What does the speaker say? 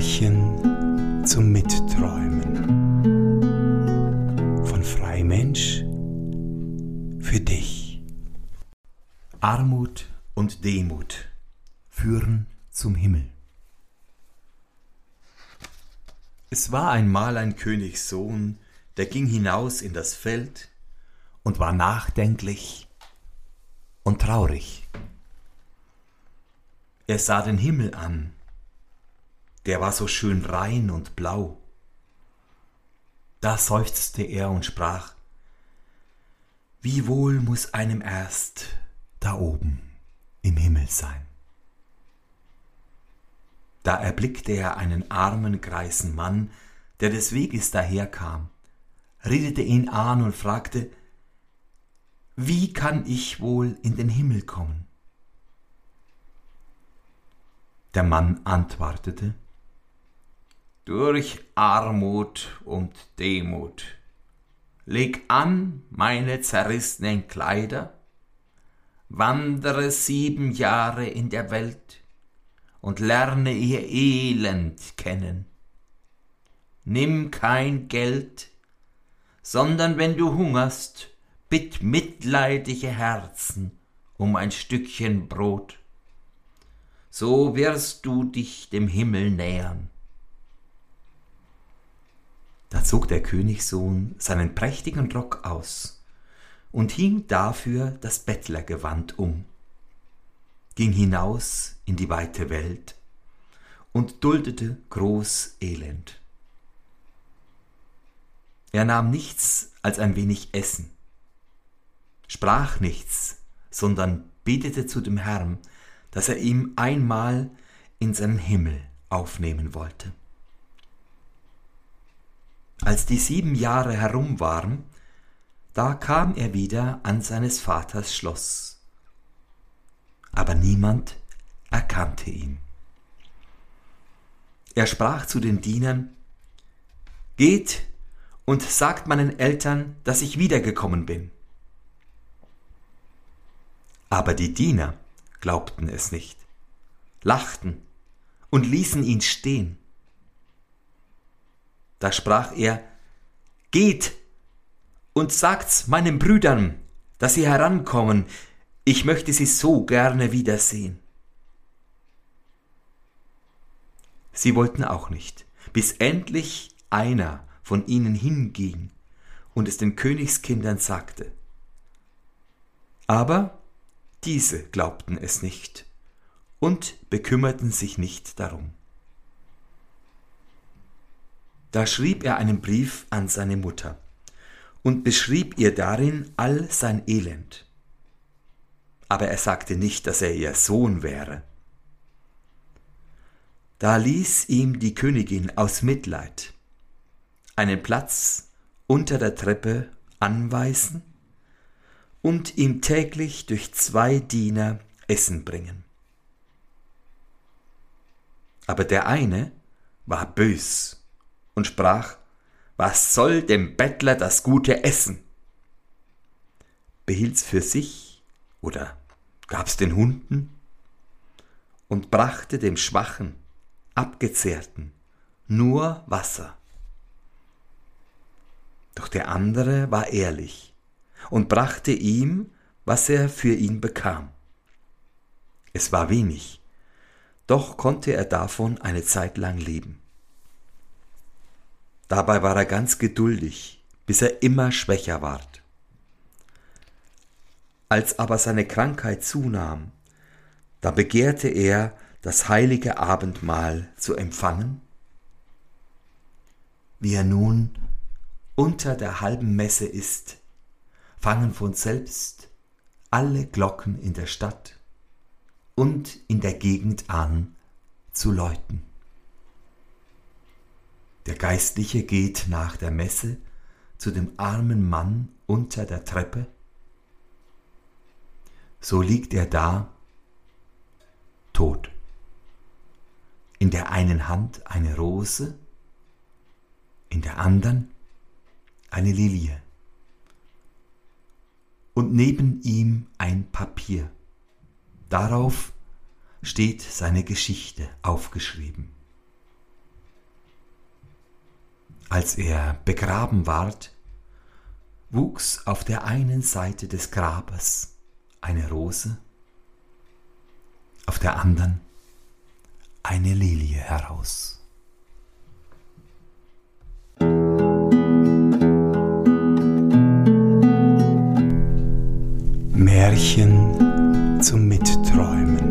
Märchen zum Mitträumen von Freimensch für dich. Armut und Demut führen zum Himmel. Es war einmal ein Königssohn, der ging hinaus in das Feld und war nachdenklich und traurig. Er sah den Himmel an der war so schön rein und blau. Da seufzte er und sprach, wie wohl muss einem erst da oben im Himmel sein. Da erblickte er einen armen, greisen Mann, der des Weges daherkam, redete ihn an und fragte, wie kann ich wohl in den Himmel kommen? Der Mann antwortete, durch Armut und Demut. Leg an meine zerrissenen Kleider, wandere sieben Jahre in der Welt und lerne ihr Elend kennen. Nimm kein Geld, sondern wenn du hungerst, bitt mitleidige Herzen um ein Stückchen Brot. So wirst du dich dem Himmel nähern. Da zog der Königssohn seinen prächtigen Rock aus und hing dafür das Bettlergewand um, ging hinaus in die weite Welt und duldete groß Elend. Er nahm nichts als ein wenig Essen, sprach nichts, sondern betete zu dem Herrn, dass er ihm einmal in seinen Himmel aufnehmen wollte. Als die sieben Jahre herum waren, da kam er wieder an seines Vaters Schloss. Aber niemand erkannte ihn. Er sprach zu den Dienern, Geht und sagt meinen Eltern, dass ich wiedergekommen bin. Aber die Diener glaubten es nicht, lachten und ließen ihn stehen. Da sprach er, Geht und sagt's meinen Brüdern, dass sie herankommen, ich möchte sie so gerne wiedersehen. Sie wollten auch nicht, bis endlich einer von ihnen hinging und es den Königskindern sagte. Aber diese glaubten es nicht und bekümmerten sich nicht darum. Da schrieb er einen Brief an seine Mutter und beschrieb ihr darin all sein Elend. Aber er sagte nicht, dass er ihr Sohn wäre. Da ließ ihm die Königin aus Mitleid einen Platz unter der Treppe anweisen und ihm täglich durch zwei Diener Essen bringen. Aber der eine war bös und sprach, was soll dem Bettler das gute Essen? Behielt's für sich oder gab's den Hunden? Und brachte dem Schwachen, Abgezehrten nur Wasser. Doch der andere war ehrlich und brachte ihm, was er für ihn bekam. Es war wenig, doch konnte er davon eine Zeit lang leben. Dabei war er ganz geduldig, bis er immer schwächer ward. Als aber seine Krankheit zunahm, da begehrte er, das heilige Abendmahl zu empfangen. Wie er nun unter der halben Messe ist, fangen von selbst alle Glocken in der Stadt und in der Gegend an zu läuten. Der Geistliche geht nach der Messe zu dem armen Mann unter der Treppe. So liegt er da, tot. In der einen Hand eine Rose, in der anderen eine Lilie. Und neben ihm ein Papier. Darauf steht seine Geschichte aufgeschrieben. Als er begraben ward, wuchs auf der einen Seite des Grabes eine Rose, auf der anderen eine Lilie heraus. Märchen zum Mitträumen